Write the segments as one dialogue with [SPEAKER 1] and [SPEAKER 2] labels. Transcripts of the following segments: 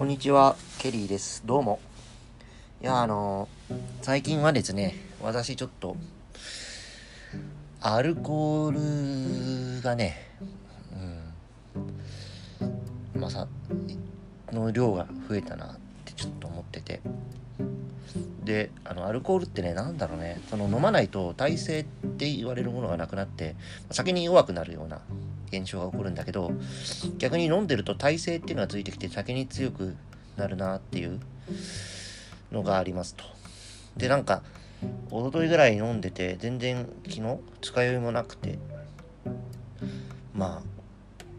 [SPEAKER 1] こんにちは、ケリーです。どうも。いや、あの最近はですね、私ちょっと、アルコールがね、うん、まさ、の量が増えたなってちょっと思ってて。で、あの、アルコールってね、なんだろうね、その飲まないと耐性って言われるものがなくなって、酒に弱くなるような現象が起こるんだけど逆に飲んでると耐性っていうのがついてきて酒に強くなるなっていうのがありますと。でなんか一昨日ぐらい飲んでて全然昨日使い酔いもなくてまあ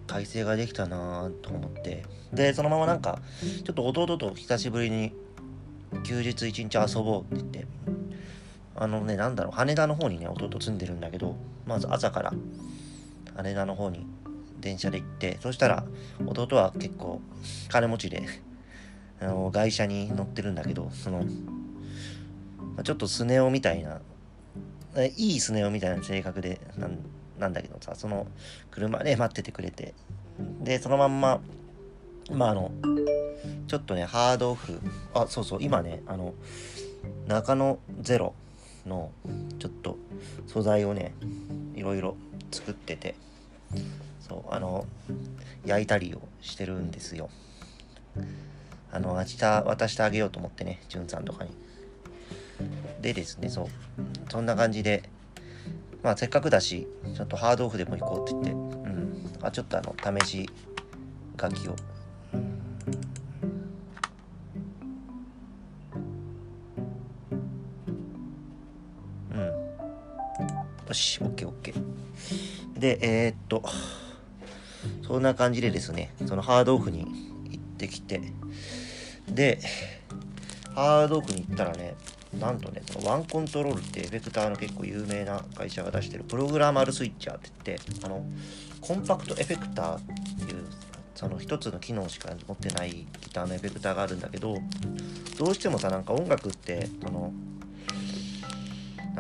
[SPEAKER 1] 耐性ができたなと思ってでそのままなんかちょっと弟と久しぶりに休日一日遊ぼうって言ってあのねなんだろう羽田の方にね弟住んでるんだけどまず朝から羽田の方に電車で行ってそしたら弟は結構金持ちであの外車に乗ってるんだけどその、ま、ちょっとスネ夫みたいないいスネ夫みたいな性格でなんなんだけどさその車で待っててくれてでそのまんままああのちょっとねハードオフあそうそう今ねあの中野ゼロのちょっと素材をねいろいろ作っててそうあの焼いたりをしてるんですよ。あの明日渡してあげようと思ってねじゅんさんとかに。でですねそうそんな感じでまあせっかくだしちょっとハードオフでも行こうって言ってうん。あちょっとあの試し書きをよし OKOK でえー、っとそんな感じでですねそのハードオフに行ってきて。でハードオフに行ったらねなんとねそのワンコントロールってエフェクターの結構有名な会社が出してるプログラマルスイッチャーって言ってあのコンパクトエフェクターっていうその一つの機能しか持ってないギターのエフェクターがあるんだけどどうしてもさなんか音楽ってその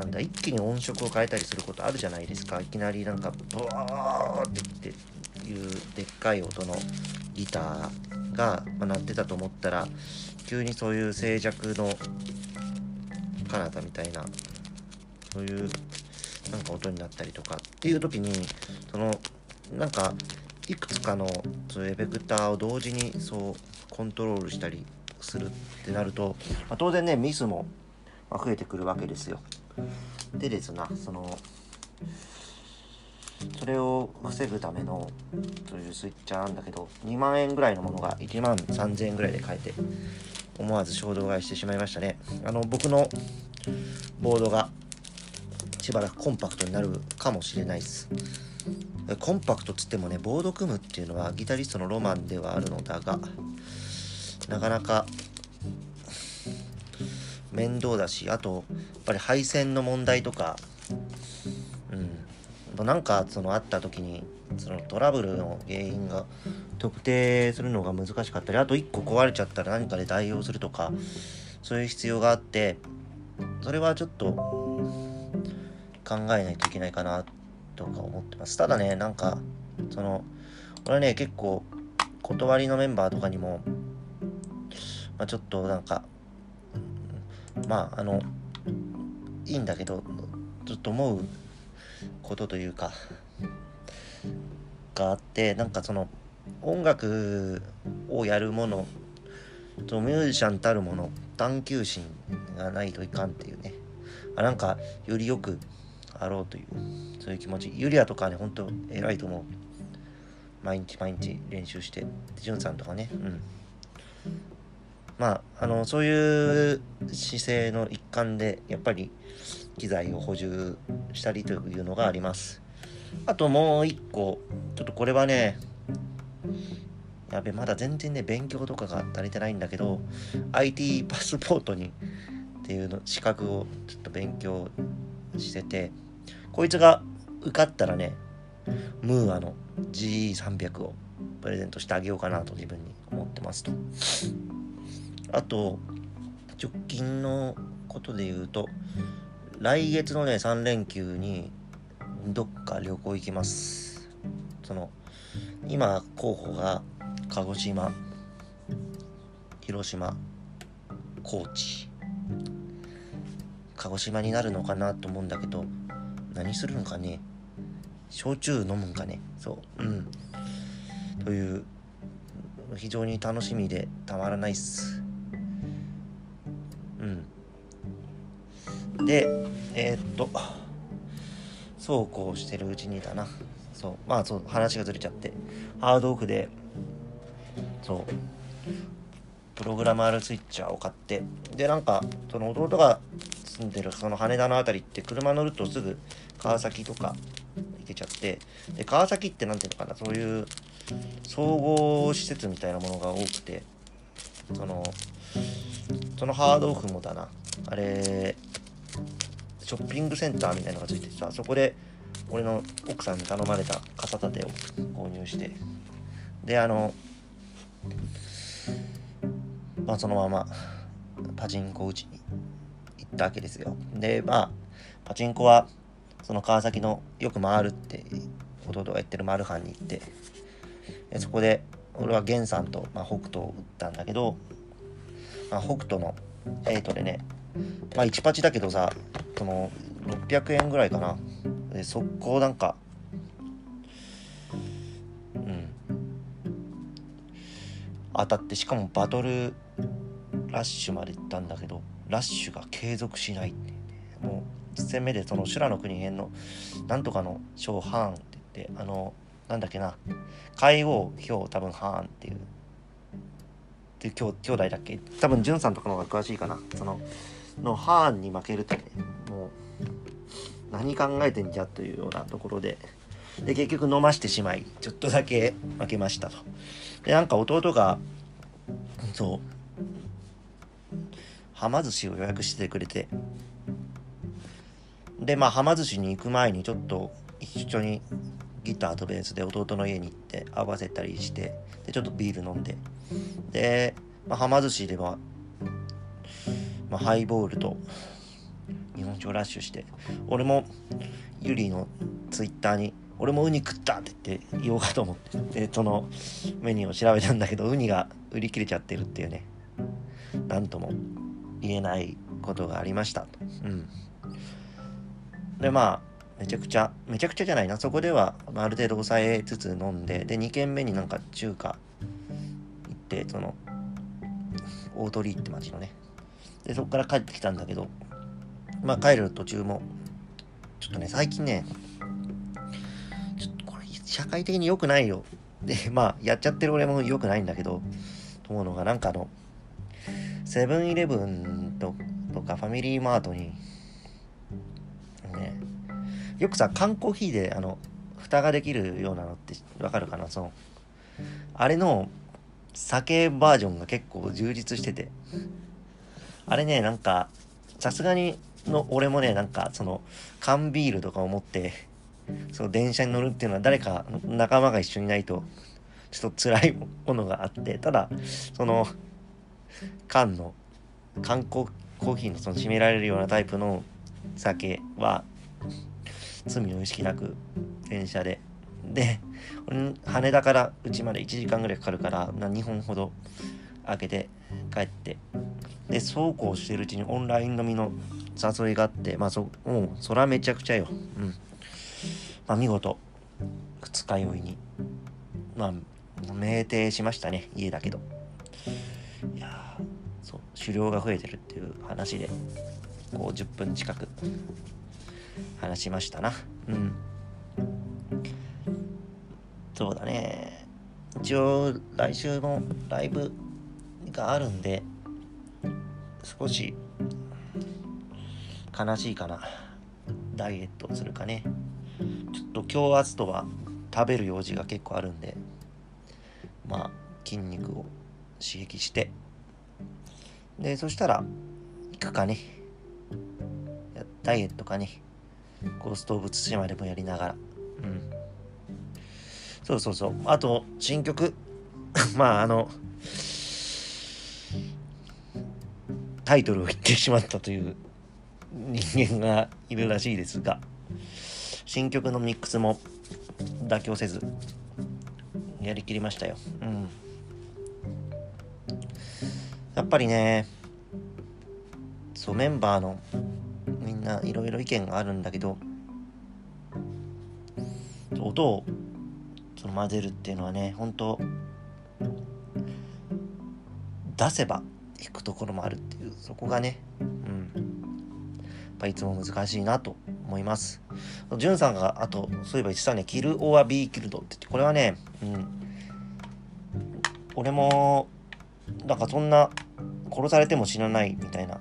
[SPEAKER 1] なんだ一気に音色を変えたりすることあるじゃないですかいきなりなんかブワーっていうでっかい音のギターが、ま、鳴ってたと思ったら急にそういう静寂の彼方みたいなそういうなんか音になったりとかっていう時にそのなんかいくつかのそううエフェクターを同時にそうコントロールしたりするってなると、まあ、当然ねミスも増えてくるわけですよ。でですなそのそれを防ぐためのそういうスイッチャーなんだけど2万円ぐらいのものが1万3000円ぐらいで買えて思わず衝動買いしてしまいましたね。あの僕のボードがしばらくコンパクトになるかもしれないです。コンパクトつってもねボード組むっていうのはギタリストのロマンではあるのだがなかなか面倒だしあとやっぱり配線の問題とかうん。なんかそのあった時にそのトラブルの原因が特定するのが難しかったりあと1個壊れちゃったら何かで代用するとかそういう必要があってそれはちょっと考えないといけないかなとか思ってます。ただねなんかその俺はね結構断りのメンバーとかにも、まあ、ちょっとなんかまああのいいんだけどちょっと思うことというかがあってなんかその音楽をやるものとミュージシャンたるもの探求心がないといかんっていうね。あなんかよりよくあろうというそういう気持ち。ユリアとかねほんと偉いと思う。毎日毎日練習してジュンさんとかね。うん。まああのそういう姿勢の一環でやっぱり機材を補充したりというのがあります。あともう一個ちょっとこれはねやべまだ全然ね勉強とかが足りてないんだけど IT パスポートにっていうの資格をちょっと勉強しててこいつが受かったらねムーアの GE300 をプレゼントしてあげようかなと自分に思ってますとあと直近のことで言うと来月のね3連休にどっか旅行行きます。その今候補が鹿児島広島高知。鹿児島になるのかなと思うんだけど何するのかね。焼酎飲むんかね。そう。うん。という非常に楽しみでたまらないっす。でえー、っとそうこうしてるうちにだな。そうまあそう話がずれちゃって。ハードオフでそうプログラマールスイッチャーを買って。でなんかその弟が住んでるその羽田の辺りって車乗るとすぐ川崎とか行けちゃって。で川崎って何ていうのかなそういう総合施設みたいなものが多くて。そのそのハードオフもだな。あれショッピングセンターみたいなのがついててさそこで俺の奥さんに頼まれた傘立てを購入してであのまあそのままパチンコ打ちに行ったわけですよ。でまあパチンコはその川崎のよく回るって弟が言ってるマルハンに行ってでそこで俺は源さんと、まあ、北斗を打ったんだけど、まあ、北斗の8でねまあ1パチだけどさその600円ぐらいかな。で速攻なんかうん。当たってしかもバトルラッシュまで行ったんだけどラッシュが継続しない。ってもう1戦目でその修羅の国編のなんとかの賞ハーンって言ってあのなんだっけな海王表多分ハーンっていう。っていう兄兄弟だっけ？多分んさんとかの方が詳しいかな。そののハーンに負けるとねもう何考えてんじゃというようなところでで結局飲ましてしまいちょっとだけ負けましたと。でなんか弟がそうはま寿司を予約してくれて。でまあはま寿司に行く前にちょっと一緒にギターとベースで弟の家に行って合わせたりしてでちょっとビール飲んで。で、まあ、はま寿司では、まあ、ハイボールと日本酒をラッシュして俺もゆりのツイッターに「俺もウニ食った!」って言って言おうかと思ってでそのメニューを調べたんだけどウニが売り切れちゃってるっていうね何とも言えないことがありましたうんでまあめちゃくちゃめちゃくちゃじゃないなそこではある程度抑えつつ飲んでで2軒目になんか中華行ってその大鳥居って町のねでそこから帰ってきたんだけどまあ帰る途中もちょっとね最近ねちょっとこれ社会的に良くないよ。でまあやっちゃってる俺も良くないんだけどと思うのがなんかあのセブンイレブンとかファミリーマートにねよくさ缶コーヒーであの蓋ができるようなのってわかるかな？そのあれの酒バージョンが結構充実してて。あれねなんかさすがにの俺もねなんかその缶ビールとかを持ってその電車に乗るっていうのは誰か仲間が一緒にいないとちょっと辛いものがあってただその缶の缶コーヒーのその締められるようなタイプの酒は罪の意識なく電車で。で羽田からうちまで1時間ぐらいかかるから2本ほど開けて帰って。でそうこうしてるうちにオンライン飲みの誘いがあってまあそもうそらめちゃくちゃよ。うん。まあ見事。二日酔いに。まあ酩酊しましたね。家だけど。いやそう狩猟が増えてるっていう話でこう10分近く話しましたな。うん。そうだね。一応来週もライブがあるんで少し悲しいかな。ダイエットするかね。ちょっと今日明日とは食べる用事が結構あるんでまあ筋肉を刺激して。でそしたら行くかね。ダイエットかね。ゴースト・オブ・ツシマでもやりながら。うん。そうそうそう。あと新曲。まああのタイトルを言ってしまったという人間がいるらしいですが新曲のミックスも妥協せずやりきりましたよ。うん。やっぱりねそうメンバーのみんないろいろ意見があるんだけど音をその混ぜるっていうのはね本当出せば弾くところもあるっていうそこがねうん。やっぱいつも難しいなと思います。じゅんさんがあとそういえば言ってたねキル・オア・ビー・キルドって言ってこれはねうん。俺もなんかそんな殺されても死なないみたいな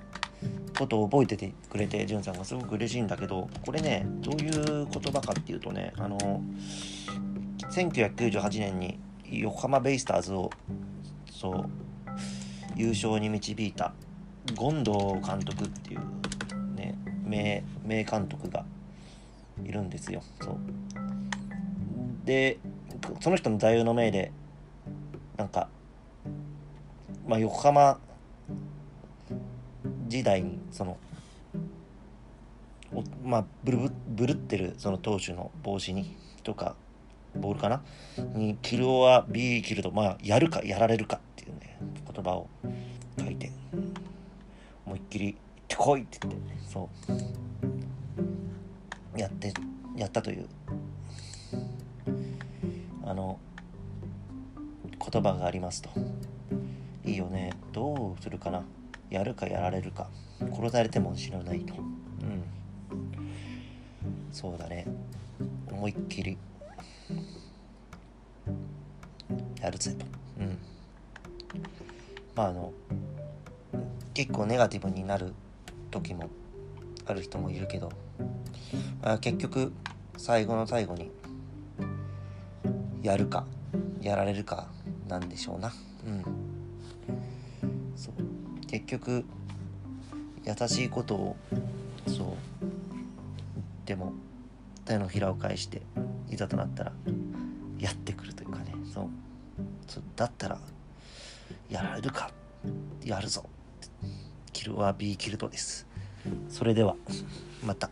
[SPEAKER 1] ことを覚えててくれてじゅんさんがすごく嬉しいんだけどこれねどういう言葉かっていうとねあの1998年に横浜ベイスターズをそう優勝に導いた権藤監督っていうね名名監督がいるんですよ。そう。でその人の座右の銘でなんかまあ横浜時代にそのまあブルブルってるその投手の帽子にとかボールかな？にキルオアビーキルドまあやるかやられるか言葉を書いて思いっきり行ってこいって言ってそう。やってやったという。あの言葉がありますと。いいよね。どうするかな。やるかやられるか。殺されても知らないと。うん。そうだね。思いっきり。やるぜと。あの結構ネガティブになる時もある人もいるけど、あ、結局最後の最後にやるかやられるかなんでしょうな。うん。そう。結局優しいことをそう。言っても手のひらを返していざとなったらやってくるというかね。そう。そだったらやられるか。やるぞ。キルは B キルトです。それではまた。